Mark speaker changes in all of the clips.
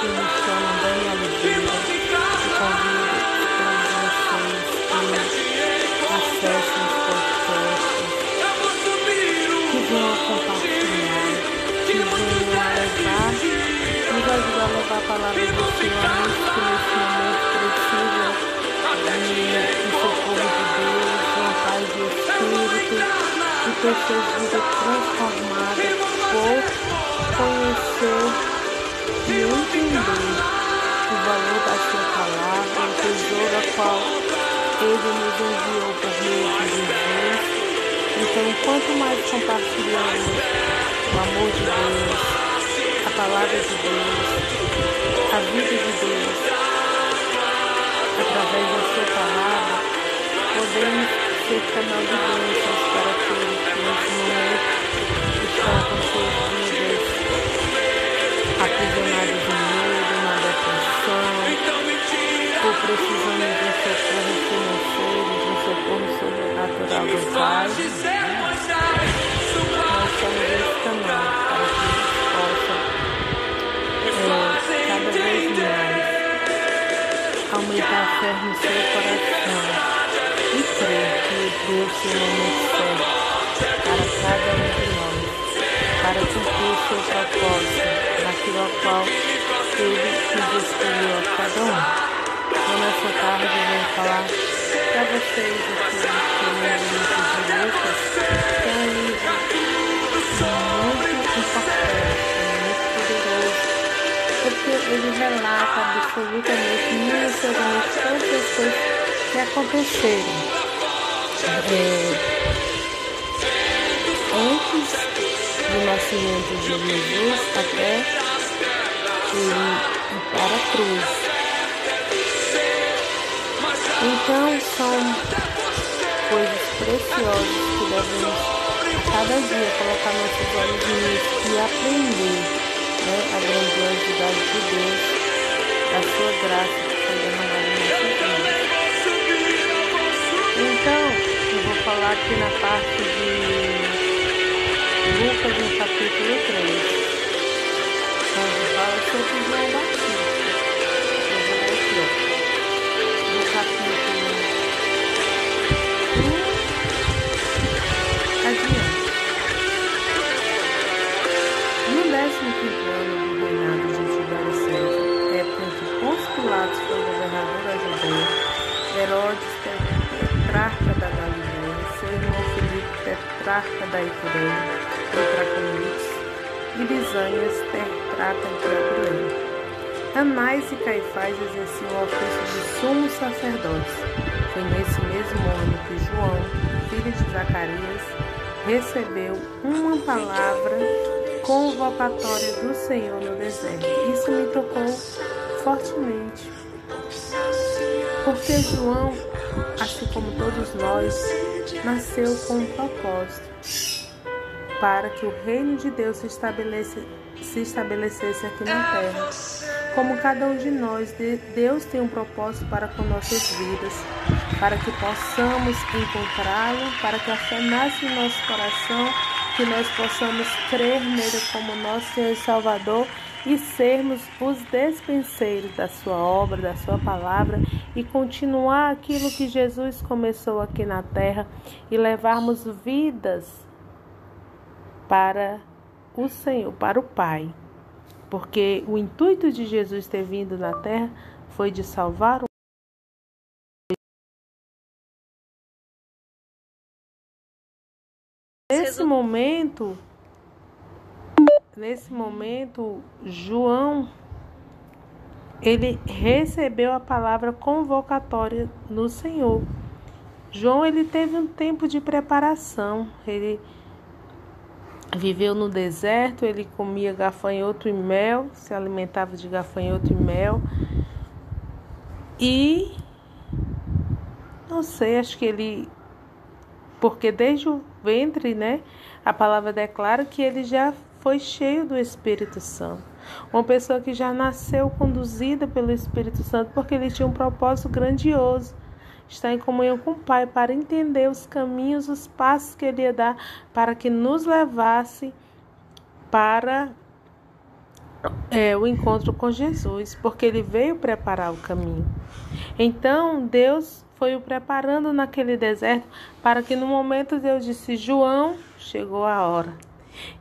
Speaker 1: que me que compartilhar, que venham levar, nos ajudar a levar a palavra do que nesse momento precisam de, do de Deus, de uma paz de espírito e ter suas vidas transformadas por conhecer e entender o valor da sua palavra, o tesouro a qual ele nos enviou por meio de Jesus. Então, quanto mais compartilhamos o amor de Deus, a palavra de Deus, a vida de Deus, através da sua palavra, podemos ser canal de bênçãos para aqueles que nesse momento estão com suas vidas aprisionados Então, nessa tarde, eu vou falar para vocês aqui no livro de Lucas, que é um livro muito importante, muito poderoso, porque ele relata absolutamente, minuciosamente, todas as coisas que aconteceram. É, antes do nascimento de Jesus até e para a cruz. Então são coisas preciosas que devemos cada dia colocar nossos olhos nisso e aprender né, a grandiosidade de Deus, da sua graça que foi derramada em nossas vidas. Então, eu vou falar aqui na parte de Lucas no capítulo 3 fala sobre João Batista. Herodes, tetrarca da Galileia, seu irmão Filipe, tetrarca da Itureia, e Traconites, e Lisânias, tetrarca de Abilene. Anás e Caifás exerciam o ofício de sumos sacerdotes. Foi nesse mesmo ano que João, filho de Zacarias, recebeu uma palavra convocatória do Senhor no deserto. Isso me tocou fortemente. Porque João, assim como todos nós, nasceu com um propósito para que o reino de Deus se, estabelece, se estabelecesse aqui na terra. Como cada um de nós, Deus tem um propósito para com nossas vidas, para que possamos encontrá-lo, para que a fé nasça em nosso coração, que nós possamos crer nele como nosso Senhor e Salvador e sermos os despenseiros da sua obra, da sua palavra e continuar aquilo que Jesus começou aqui na terra e levarmos vidas para o Senhor, para o Pai. Porque o intuito de Jesus ter vindo na terra foi de salvar o Nesse momento, nesse momento, João ele recebeu a palavra convocatória no Senhor. João ele teve um tempo de preparação, ele Viveu no deserto, ele comia gafanhoto e mel, se alimentava de gafanhoto e mel. E não sei, acho que ele porque desde o ventre, né, a palavra declara que ele já foi cheio do Espírito Santo. Uma pessoa que já nasceu conduzida pelo Espírito Santo, porque ele tinha um propósito grandioso estar em comunhão com o Pai para entender os caminhos, os passos que Ele ia dar para que nos levasse para é, o encontro com Jesus, porque ele veio preparar o caminho. Então, Deus foi o preparando naquele deserto para que no momento Deus disse: João, chegou a hora.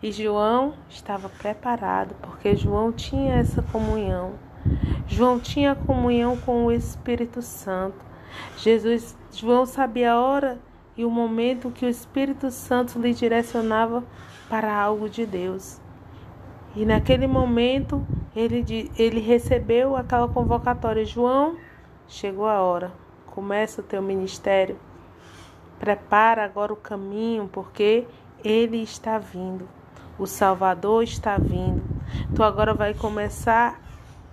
Speaker 1: E João estava preparado, porque João tinha essa comunhão. João tinha comunhão com o Espírito Santo. Jesus, João sabia a hora e o momento que o Espírito Santo lhe direcionava para algo de Deus. E naquele momento ele, ele recebeu aquela convocatória: João, chegou a hora, começa o teu ministério, prepara agora o caminho, porque ele está vindo, o Salvador está vindo. Tu agora vai começar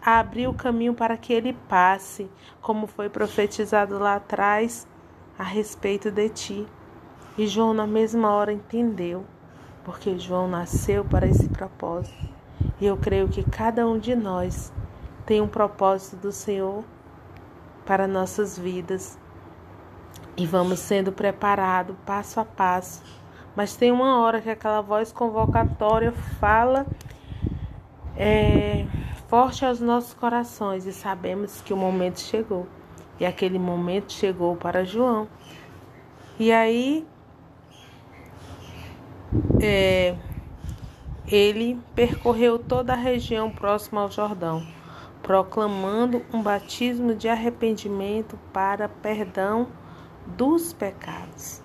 Speaker 1: a abrir o caminho para que ele passe, como foi profetizado lá atrás a respeito de ti. E João, na mesma hora, entendeu, porque João nasceu para esse propósito. E eu creio que cada um de nós tem um propósito do Senhor para nossas vidas. E vamos sendo preparados passo a passo. Mas tem uma hora que aquela voz convocatória fala é, forte aos nossos corações e sabemos que o momento chegou. E aquele momento chegou para João. E aí é, ele percorreu toda a região próxima ao Jordão, proclamando um batismo de arrependimento para perdão dos pecados.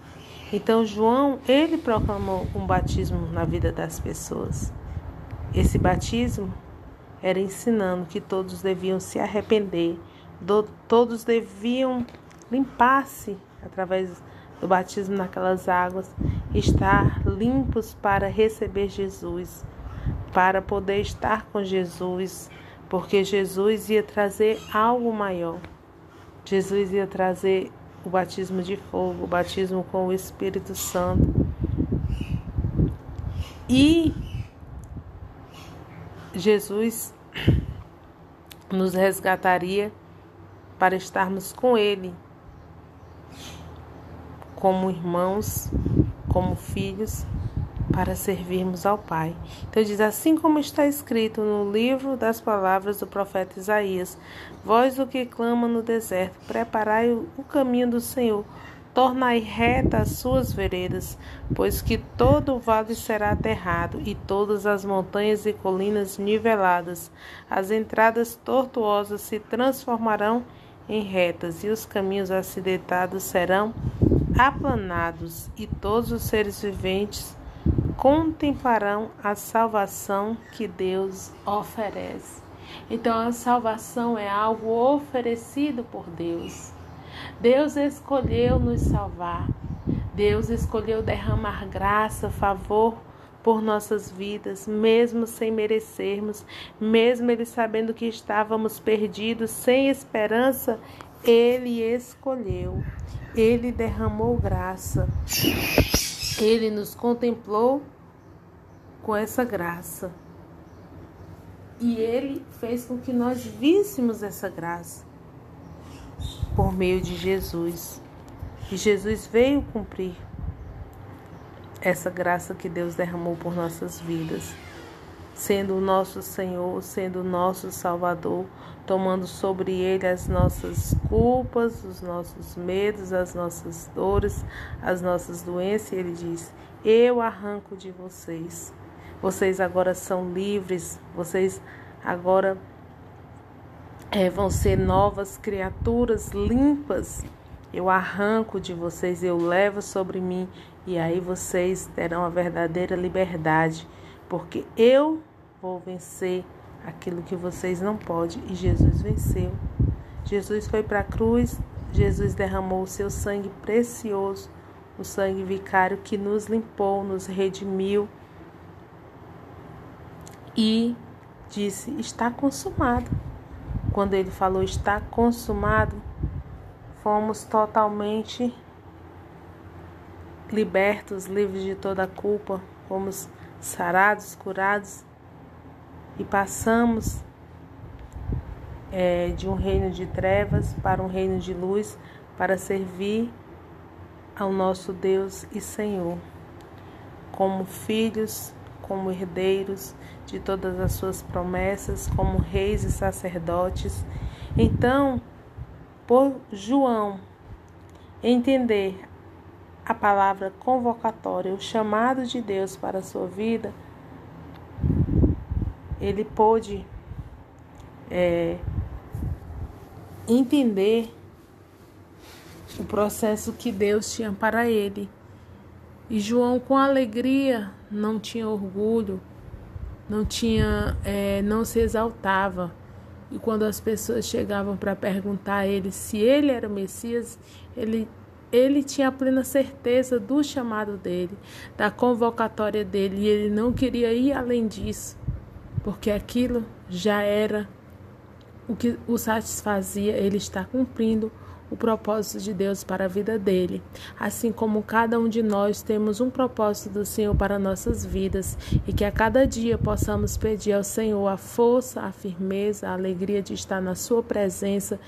Speaker 1: Então João, ele proclamou um batismo na vida das pessoas. Esse batismo era ensinando que todos deviam se arrepender do, todos deviam limpar-se através do batismo naquelas águas, estar limpos para receber Jesus, para poder estar com Jesus, porque Jesus ia trazer algo maior. Jesus ia trazer o batismo de fogo, o batismo com o Espírito Santo. E Jesus nos resgataria para estarmos com Ele, como irmãos, como filhos, para servirmos ao Pai. Então diz assim como está escrito no livro das palavras do profeta Isaías: Vós o que clama no deserto, preparai o caminho do Senhor, tornai reta as suas veredas, pois que todo o vale será aterrado e todas as montanhas e colinas niveladas, as entradas tortuosas se transformarão em retas, e os caminhos acidentados serão aplanados, e todos os seres viventes contemplarão a salvação que Deus oferece. Então, a salvação é algo oferecido por Deus. Deus escolheu nos salvar. Deus escolheu derramar graça, favor por nossas vidas, mesmo sem merecermos, mesmo Ele sabendo que estávamos perdidos, sem esperança, Ele escolheu, Ele derramou graça, Ele nos contemplou com essa graça. E Ele fez com que nós víssemos essa graça por meio de Jesus. E Jesus veio cumprir essa graça que Deus derramou por nossas vidas, sendo o nosso Senhor, sendo o nosso Salvador, tomando sobre ele as nossas culpas, os nossos medos, as nossas dores, as nossas doenças, e ele diz: Eu arranco de vocês. Vocês agora são livres, vocês agora é, vão ser novas criaturas limpas. Eu arranco de vocês, eu levo sobre mim e aí vocês terão a verdadeira liberdade, porque eu vou vencer aquilo que vocês não podem. E Jesus venceu. Jesus foi para a cruz, Jesus derramou o seu sangue precioso, o sangue vicário que nos limpou, nos redimiu e disse: Está consumado. Quando ele falou está consumado, fomos totalmente libertos, livres de toda culpa, fomos sarados, curados e passamos é, de um reino de trevas para um reino de luz para servir ao nosso Deus e Senhor, como filhos como herdeiros de todas as suas promessas, como reis e sacerdotes. Então, por João entender a palavra convocatória, o chamado de Deus para a sua vida, ele pôde é, entender o processo que Deus tinha para ele. E João, com alegria, não tinha orgulho, não tinha, é, não se exaltava. E quando as pessoas chegavam para perguntar a ele se ele era o Messias, ele ele tinha plena certeza do chamado dele, da convocatória dele, e ele não queria ir além disso, porque aquilo já era o que o satisfazia, ele está cumprindo o propósito de Deus para a vida dele. Assim como cada um de nós temos um propósito do Senhor para nossas vidas e que a cada dia possamos pedir ao Senhor a força, a firmeza, a alegria de estar na Sua presença,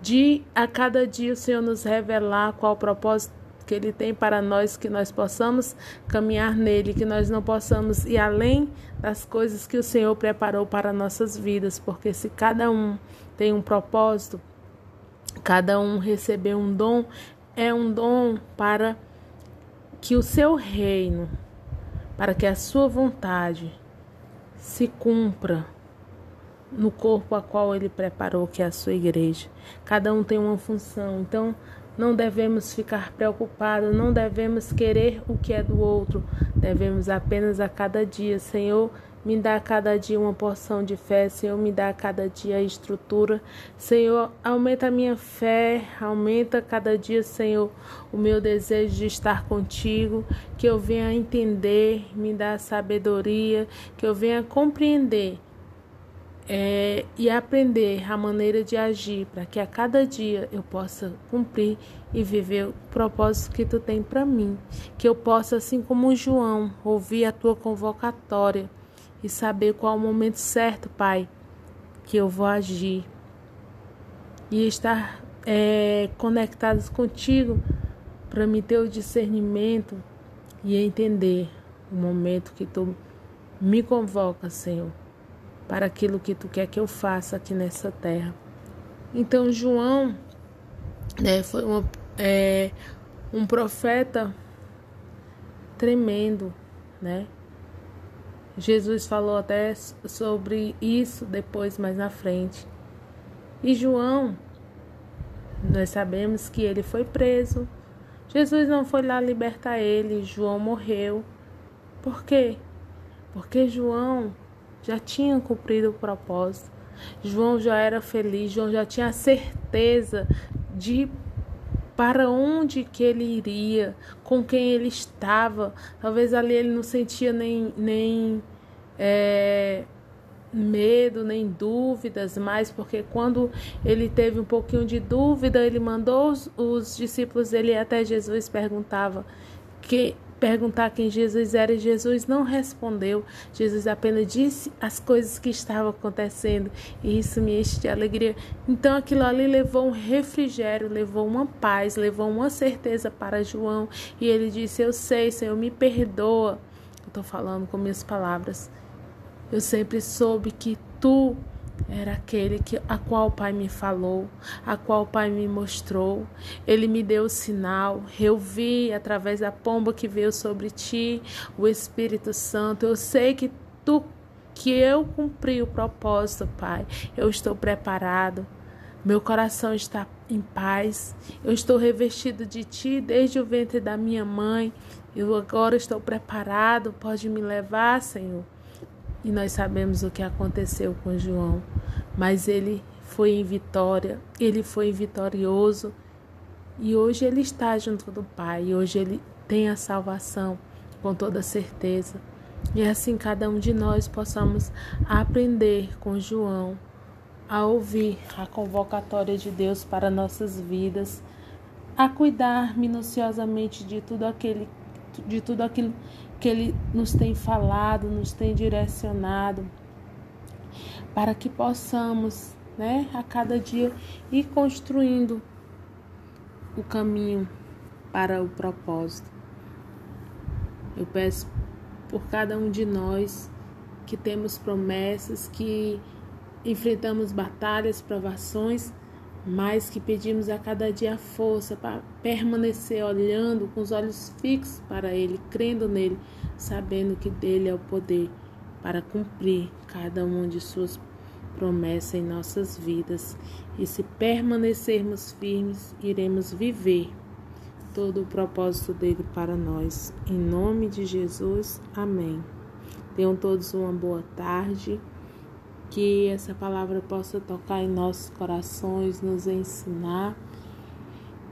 Speaker 1: de a cada dia o Senhor nos revelar qual o propósito que Ele tem para nós, que nós possamos caminhar nele, que nós não possamos ir além das coisas que o Senhor preparou para nossas vidas, porque se cada um tem um propósito, cada um recebeu um dom, é um dom para que o seu reino, para que a sua vontade se cumpra no corpo a qual ele preparou, que é a sua igreja. Cada um tem uma função. Então, não devemos ficar preocupados, não devemos querer o que é do outro. Devemos apenas a cada dia, Senhor, me dá cada dia uma porção de fé, Senhor, me dá cada dia a estrutura. Senhor, aumenta a minha fé, aumenta cada dia, Senhor, o meu desejo de estar contigo, que eu venha entender, me dá sabedoria, que eu venha compreender é, e aprender a maneira de agir para que a cada dia eu possa cumprir e viver o propósito que tu tem para mim, que eu possa, assim como João, ouvir a tua convocatória e saber qual é o momento certo, Pai, que eu vou agir e estar é, conectados contigo para me ter o discernimento e entender o momento que tu me convoca, Senhor para aquilo que tu quer que eu faça aqui nessa terra. Então, João né, foi uma, é, um profeta tremendo, né? Jesus falou até sobre isso depois, mais na frente. E João, nós sabemos que ele foi preso. Jesus não foi lá libertar ele, João morreu. Por quê? Porque João já tinha cumprido o propósito. João já era feliz, João já tinha certeza de para onde que ele iria, com quem ele estava. Talvez ali ele não sentia nem, nem é, medo, nem dúvidas mais, porque quando ele teve um pouquinho de dúvida, ele mandou os, os discípulos dele até Jesus perguntava que perguntar quem Jesus era Jesus não respondeu. Jesus apenas disse as coisas que estavam acontecendo e isso me enche de alegria. Então aquilo ali levou um refrigério, levou uma paz, levou uma certeza para João e ele disse: Eu sei, Senhor, me perdoa. Eu estou falando com minhas palavras. Eu sempre soube que tu era aquele que, a qual o Pai me falou, a qual o Pai me mostrou. Ele me deu o sinal. Eu vi através da pomba que veio sobre ti, o Espírito Santo. Eu sei que tu que eu cumpri o propósito, Pai. Eu estou preparado. Meu coração está em paz. Eu estou revestido de ti desde o ventre da minha mãe. Eu agora estou preparado. Pode me levar, Senhor. E nós sabemos o que aconteceu com João, mas ele foi em vitória, ele foi vitorioso. E hoje ele está junto do Pai, e hoje ele tem a salvação com toda certeza. E assim cada um de nós possamos aprender com João a ouvir a convocatória de Deus para nossas vidas, a cuidar minuciosamente de tudo aquele de tudo aquilo que Ele nos tem falado, nos tem direcionado, para que possamos, né, a cada dia ir construindo o caminho para o propósito. Eu peço por cada um de nós que temos promessas, que enfrentamos batalhas, provações, mas que pedimos a cada dia força para permanecer olhando com os olhos fixos para Ele, crendo nele, sabendo que dele é o poder para cumprir cada uma de Suas promessas em nossas vidas. E se permanecermos firmes, iremos viver todo o propósito dele para nós. Em nome de Jesus, amém. Tenham todos uma boa tarde. Que essa palavra possa tocar em nossos corações, nos ensinar.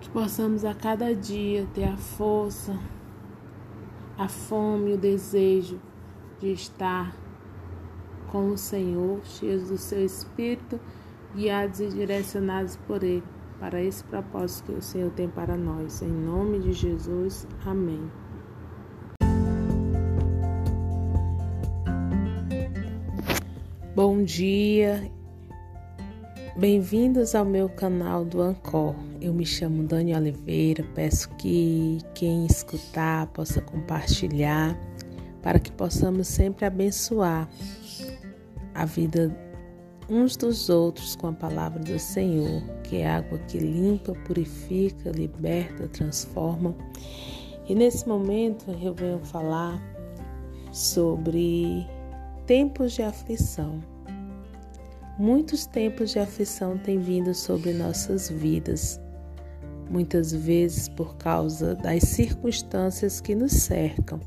Speaker 1: Que possamos a cada dia ter a força, a fome, o desejo de estar com o Senhor, cheios do seu Espírito, guiados e direcionados por Ele para esse propósito que o Senhor tem para nós. Em nome de Jesus, amém. Bom dia, bem-vindos ao meu canal do Ancor. Eu me chamo Dani Oliveira, peço que quem escutar possa compartilhar para que possamos sempre abençoar a vida uns dos outros com a palavra do Senhor, que é água que limpa, purifica, liberta, transforma. E nesse momento eu venho falar sobre tempos de aflição. Muitos tempos de aflição têm vindo sobre nossas vidas, muitas vezes por causa das circunstâncias que nos cercam.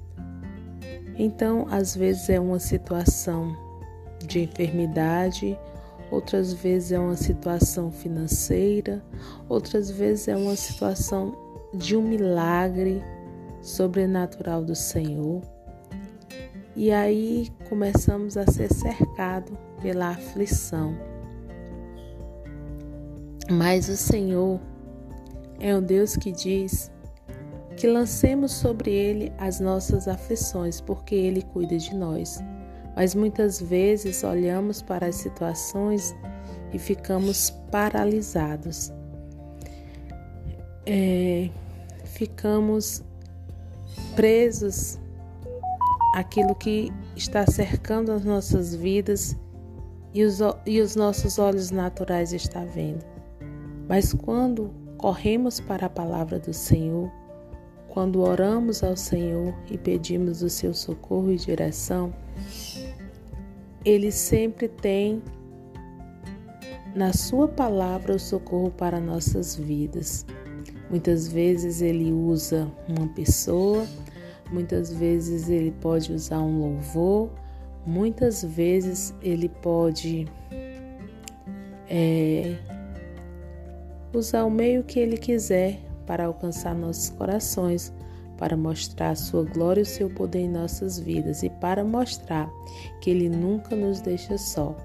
Speaker 1: Então, às vezes é uma situação de enfermidade outras vezes é uma situação financeira, outras vezes é uma situação de um milagre sobrenatural do Senhor. E aí começamos a ser cercados pela aflição. Mas o Senhor é um Deus que diz que lancemos sobre Ele as nossas aflições, porque Ele cuida de nós mas muitas vezes olhamos para as situações e ficamos paralisados. É, ficamos presos àquilo que está cercando as nossas vidas e os, e os nossos olhos naturais estão vendo. Mas quando corremos para a palavra do Senhor, quando oramos ao Senhor e pedimos o seu socorro e direção, ele sempre tem na Sua palavra o socorro para nossas vidas. Muitas vezes Ele usa uma pessoa, muitas vezes Ele pode usar um louvor, muitas vezes Ele pode é, usar o meio que Ele quiser para alcançar nossos corações para mostrar a sua glória e o seu poder em nossas vidas e para mostrar que Ele nunca nos deixa só.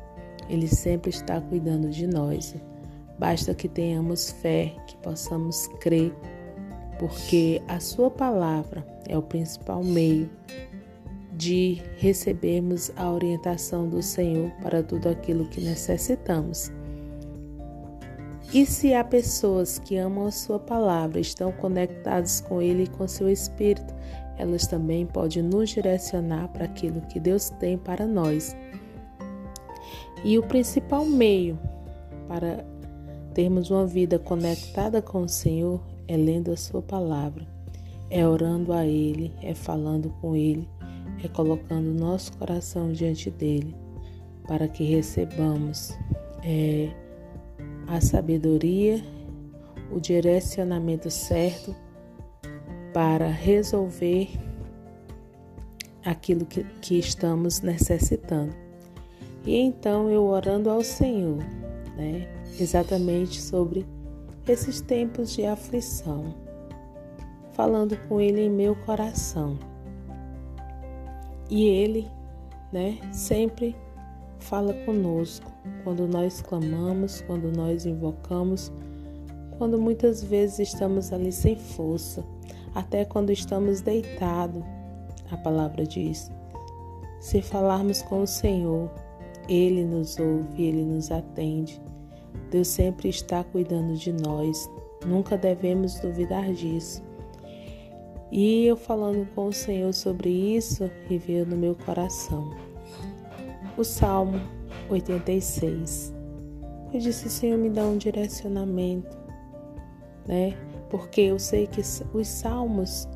Speaker 1: Ele sempre está cuidando de nós. Basta que tenhamos fé, que possamos crer, porque a Sua palavra é o principal meio de recebermos a orientação do Senhor para tudo aquilo que necessitamos. E se há pessoas que amam a Sua palavra, estão conectadas com Ele e com seu Espírito, elas também podem nos direcionar para aquilo que Deus tem para nós. E o principal meio para termos uma vida conectada com o Senhor é lendo a Sua palavra, é orando a Ele, é falando com Ele, é colocando nosso coração diante dele, para que recebamos. É, a sabedoria, o direcionamento certo para resolver aquilo que, que estamos necessitando. E então eu orando ao Senhor, né, exatamente sobre esses tempos de aflição, falando com Ele em meu coração. E Ele, né, sempre fala conosco quando nós clamamos, quando nós invocamos, quando muitas vezes estamos ali sem força, até quando estamos deitados. A palavra diz: se falarmos com o Senhor, Ele nos ouve, Ele nos atende. Deus sempre está cuidando de nós, nunca devemos duvidar disso. E eu falando com o Senhor sobre isso, e veio no meu coração. O Salmo 86. Eu disse, Senhor, me dá um direcionamento, né? Porque eu sei que os salmos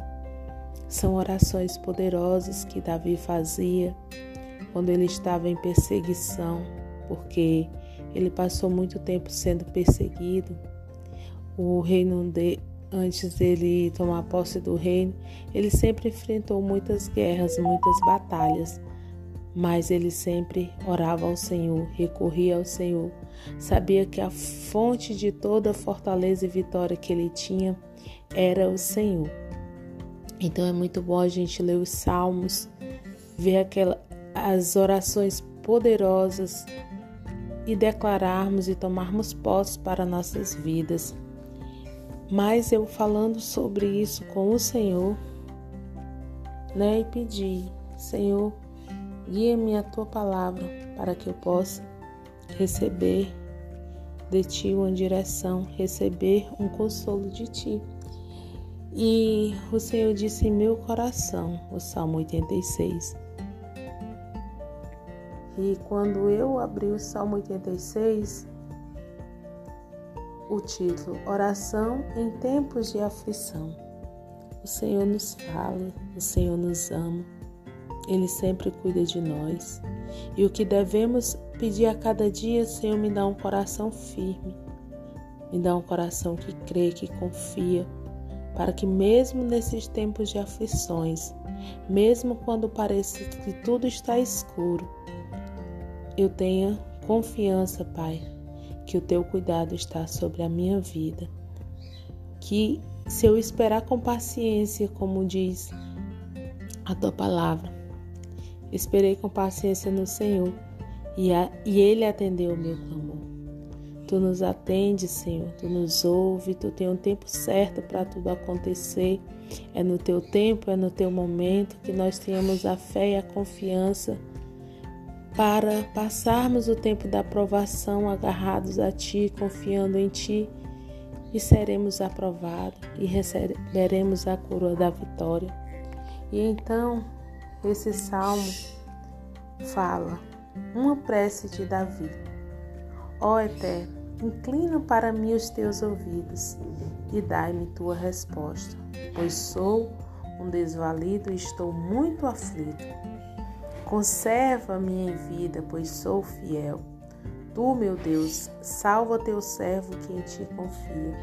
Speaker 1: são orações poderosas que Davi fazia quando ele estava em perseguição, porque ele passou muito tempo sendo perseguido. O reino de antes dele tomar posse do reino, ele sempre enfrentou muitas guerras, muitas batalhas, mas ele sempre orava ao Senhor, recorria ao Senhor. Sabia que a fonte de toda fortaleza e vitória que ele tinha era o Senhor. Então é muito bom a gente ler os salmos, ver aquela, as orações poderosas e declararmos e tomarmos posse para nossas vidas. Mas eu falando sobre isso com o Senhor, né, e pedi, Senhor, guia-me a tua palavra para que eu possa receber de ti uma direção, receber um consolo de ti. E o Senhor disse em meu coração, o Salmo 86. E quando eu abri o Salmo 86, o título Oração em tempos de aflição. O Senhor nos fala, o Senhor nos ama, Ele sempre cuida de nós. E o que devemos pedir a cada dia, Senhor, me dá um coração firme, me dá um coração que crê, que confia para que, mesmo nesses tempos de aflições, mesmo quando pareça que tudo está escuro, eu tenha confiança, Pai, que o teu cuidado está sobre a minha vida. Que se eu esperar com paciência, como diz a tua palavra, esperei com paciência no Senhor e, a, e Ele atendeu o meu clamor. Tu nos atende, Senhor, tu nos ouve, tu tem um tempo certo para tudo acontecer. É no teu tempo, é no teu momento que nós tenhamos a fé e a confiança para passarmos o tempo da aprovação agarrados a Ti, confiando em Ti, e seremos aprovados e receberemos a coroa da vitória. E então, esse salmo fala uma prece de Davi. Ó Eterno, Inclina para mim os teus ouvidos e dai-me tua resposta, pois sou um desvalido e estou muito aflito. Conserva-me em vida, pois sou fiel. Tu, meu Deus, salva teu servo que em ti confia.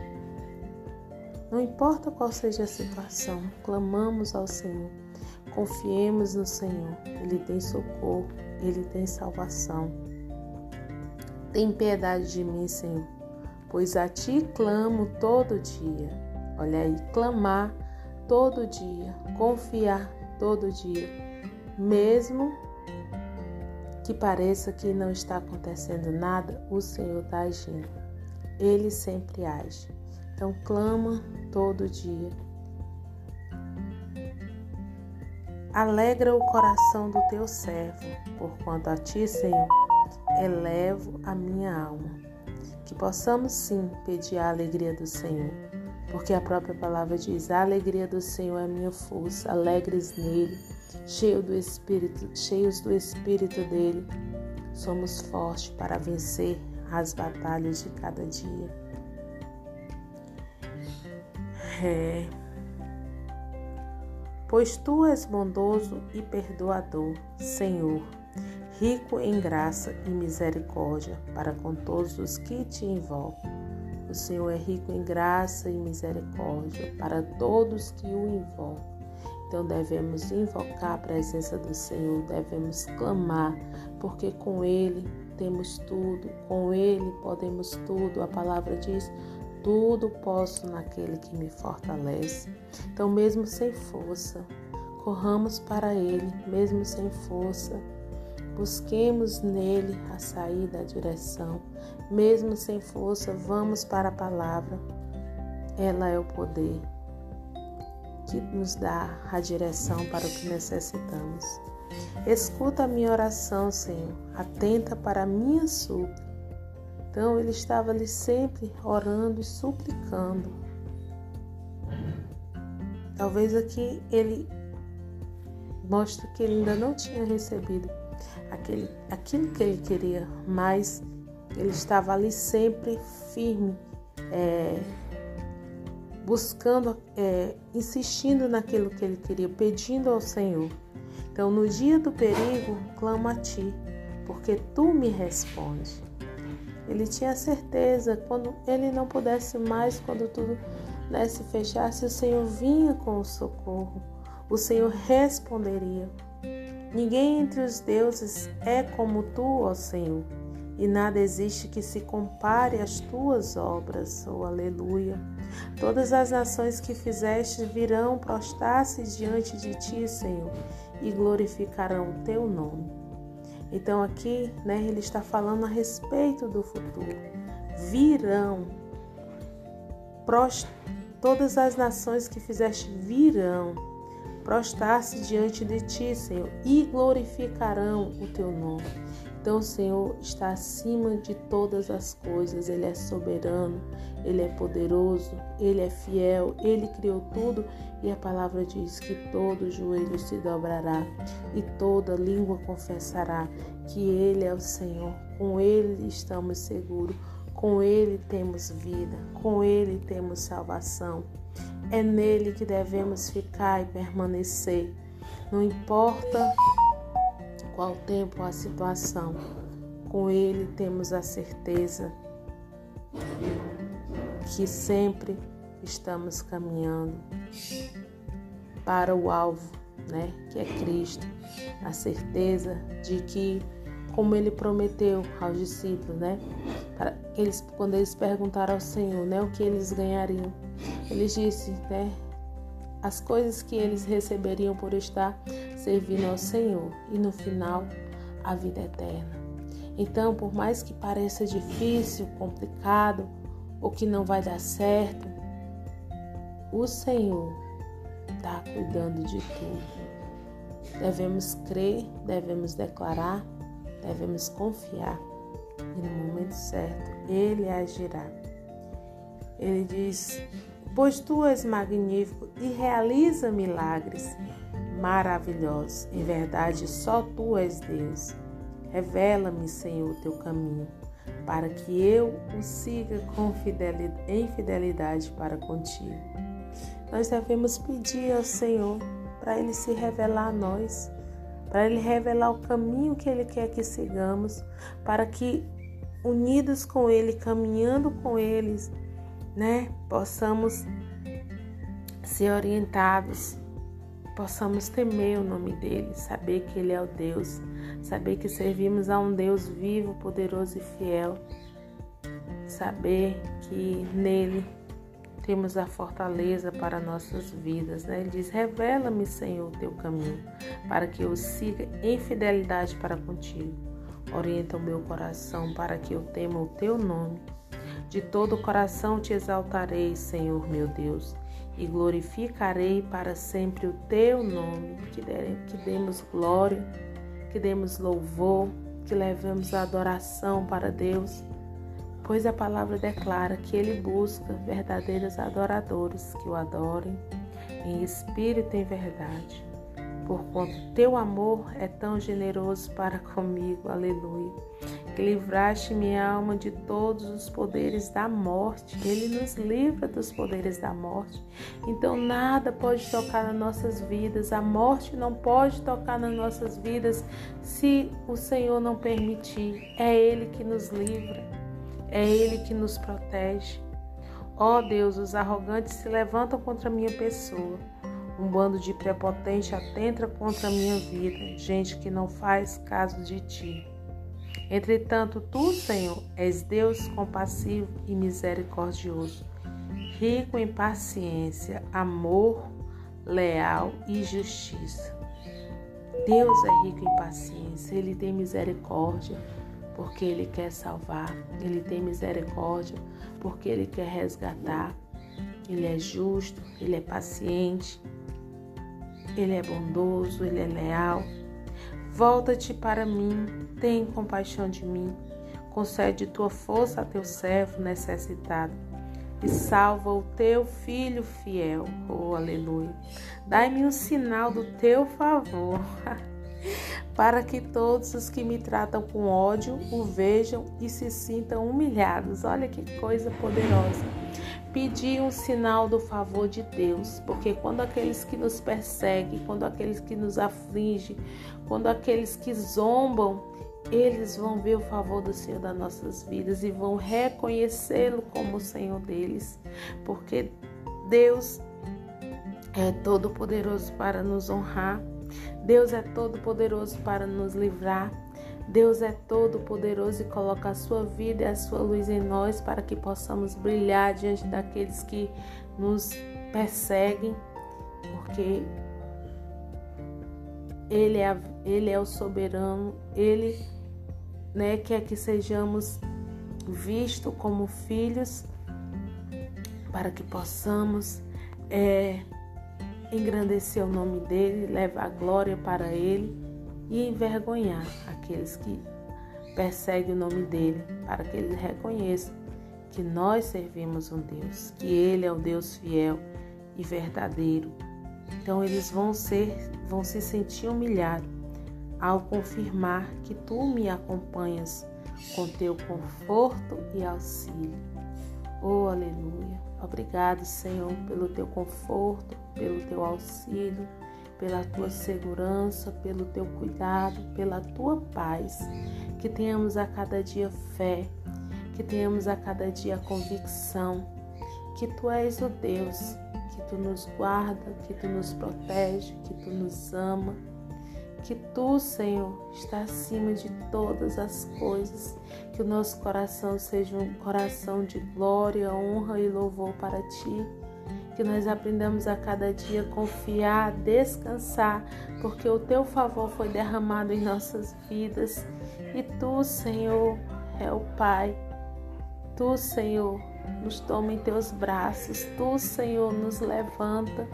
Speaker 1: Não importa qual seja a situação, clamamos ao Senhor. Confiemos no Senhor. Ele tem socorro, ele tem salvação. Tem piedade de mim, Senhor, pois a ti clamo todo dia. Olha aí, clamar todo dia, confiar todo dia, mesmo que pareça que não está acontecendo nada, o Senhor está agindo. Ele sempre age. Então clama todo dia. Alegra o coração do teu servo, porquanto a ti, Senhor, elevo a minha alma. Que possamos sim pedir a alegria do Senhor, porque a própria palavra diz: a alegria do Senhor é a minha força, alegres nele, cheio do Espírito, cheios do Espírito dele, somos fortes para vencer as batalhas de cada dia. É. Pois tu és bondoso e perdoador, Senhor rico em graça e misericórdia para com todos os que te invocam. O Senhor é rico em graça e misericórdia para todos que o invocam. Então devemos invocar a presença do Senhor, devemos clamar, porque com Ele temos tudo, com Ele podemos tudo. A palavra diz: tudo posso naquele que me fortalece. Então, mesmo sem força, corramos para Ele, mesmo sem força Busquemos nele a saída, a direção. Mesmo sem força, vamos para a palavra. Ela é o poder que nos dá a direção para o que necessitamos. Escuta a minha oração, Senhor. Atenta para a minha súplica. Então ele estava ali sempre orando e suplicando. Talvez aqui ele mostra que ele ainda não tinha recebido aquele, aquilo que ele queria, mas ele estava ali sempre firme, é, buscando, é, insistindo naquilo que ele queria, pedindo ao Senhor. Então, no dia do perigo, clama a ti, porque tu me respondes. Ele tinha certeza, quando ele não pudesse mais, quando tudo né, se fechasse, o Senhor vinha com o socorro, o Senhor responderia. Ninguém entre os deuses é como tu, ó Senhor, e nada existe que se compare às tuas obras, oh aleluia. Todas as nações que fizeste virão prostrar-se diante de ti, Senhor, e glorificarão o teu nome. Então aqui, né, ele está falando a respeito do futuro. Virão, prost... todas as nações que fizeste virão prostrar-se diante de ti, Senhor, e glorificarão o teu nome. Então, o Senhor está acima de todas as coisas, Ele é soberano, Ele é poderoso, Ele é fiel, Ele criou tudo e a palavra diz que todo joelho se dobrará e toda língua confessará que Ele é o Senhor. Com Ele estamos seguros, com Ele temos vida, com Ele temos salvação. É nele que devemos ficar e permanecer. Não importa qual tempo a situação, com Ele temos a certeza que sempre estamos caminhando para o alvo, né, que é Cristo. A certeza de que, como Ele prometeu aos discípulos, né, para eles quando eles perguntaram ao Senhor, né, o que eles ganhariam, ele disse, né, as coisas que eles receberiam por estar servindo ao Senhor e no final a vida eterna. Então, por mais que pareça difícil, complicado ou que não vai dar certo, o Senhor está cuidando de tudo. Devemos crer, devemos declarar, devemos confiar e no momento certo Ele agirá. Ele diz pois tu és magnífico e realiza milagres maravilhosos. Em verdade, só tu és Deus. Revela-me, Senhor, teu caminho, para que eu o siga com fidelidade, em fidelidade para contigo. Nós devemos pedir ao Senhor para Ele se revelar a nós, para Ele revelar o caminho que Ele quer que sigamos, para que, unidos com Ele, caminhando com eles, né, possamos ser orientados, possamos temer o nome dele, saber que ele é o Deus, saber que servimos a um Deus vivo, poderoso e fiel, saber que nele temos a fortaleza para nossas vidas. Né? Ele diz: Revela-me, Senhor, o teu caminho, para que eu siga em fidelidade para contigo. Orienta o meu coração para que eu tema o teu nome de todo o coração te exaltarei, Senhor meu Deus, e glorificarei para sempre o teu nome. Que, que demos glória, que demos louvor, que levemos adoração para Deus, pois a palavra declara que Ele busca verdadeiros adoradores que o adorem em espírito e em verdade. Porquanto teu amor é tão generoso para comigo, aleluia que livraste minha alma de todos os poderes da morte. Ele nos livra dos poderes da morte. Então nada pode tocar nas nossas vidas. A morte não pode tocar nas nossas vidas se o Senhor não permitir. É Ele que nos livra. É Ele que nos protege. Ó oh Deus, os arrogantes se levantam contra a minha pessoa. Um bando de prepotente atenta contra a minha vida, gente que não faz caso de ti. Entretanto, tu, Senhor, és Deus compassivo e misericordioso, rico em paciência, amor, leal e justiça. Deus é rico em paciência, ele tem misericórdia porque ele quer salvar, ele tem misericórdia porque ele quer resgatar. Ele é justo, ele é paciente, ele é bondoso, ele é leal. Volta-te para mim, tem compaixão de mim. Concede tua força a teu servo necessitado. e salva o teu filho fiel. Oh, aleluia. Dai-me um sinal do teu favor, para que todos os que me tratam com ódio o vejam e se sintam humilhados. Olha que coisa poderosa. Pedir um sinal do favor de Deus, porque quando aqueles que nos perseguem, quando aqueles que nos afligem, quando aqueles que zombam, eles vão ver o favor do Senhor das nossas vidas e vão reconhecê-lo como o Senhor deles, porque Deus é todo poderoso para nos honrar. Deus é todo poderoso para nos livrar. Deus é todo poderoso e coloca a sua vida e a sua luz em nós para que possamos brilhar diante daqueles que nos perseguem, porque ele é, ele é o soberano, ele né, quer que sejamos vistos como filhos para que possamos é, engrandecer o nome dele, levar glória para ele e envergonhar aqueles que perseguem o nome dele, para que eles reconheçam que nós servimos um Deus, que ele é o Deus fiel e verdadeiro. Então eles vão ser, vão se sentir humilhados ao confirmar que tu me acompanhas com teu conforto e auxílio. Oh, aleluia. Obrigado, Senhor, pelo teu conforto, pelo teu auxílio, pela tua segurança, pelo teu cuidado, pela tua paz. Que tenhamos a cada dia fé, que tenhamos a cada dia convicção que tu és o Deus, que tu nos guarda, que tu nos protege, que tu nos ama que tu, Senhor, está acima de todas as coisas. Que o nosso coração seja um coração de glória, honra e louvor para ti. Que nós aprendamos a cada dia confiar, descansar, porque o teu favor foi derramado em nossas vidas. E tu, Senhor, é o Pai. Tu, Senhor, nos toma em teus braços. Tu, Senhor, nos levanta.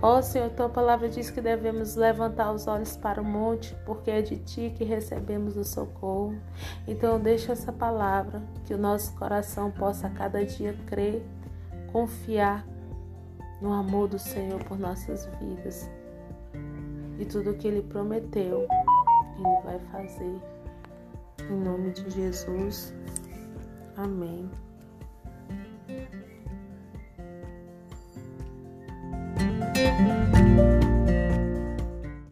Speaker 1: Ó Senhor, tua palavra diz que devemos levantar os olhos para o monte, porque é de ti que recebemos o socorro. Então, deixa essa palavra, que o nosso coração possa a cada dia crer, confiar no amor do Senhor por nossas vidas. E tudo o que ele prometeu, ele vai fazer. Em nome de Jesus. Amém. Thank you.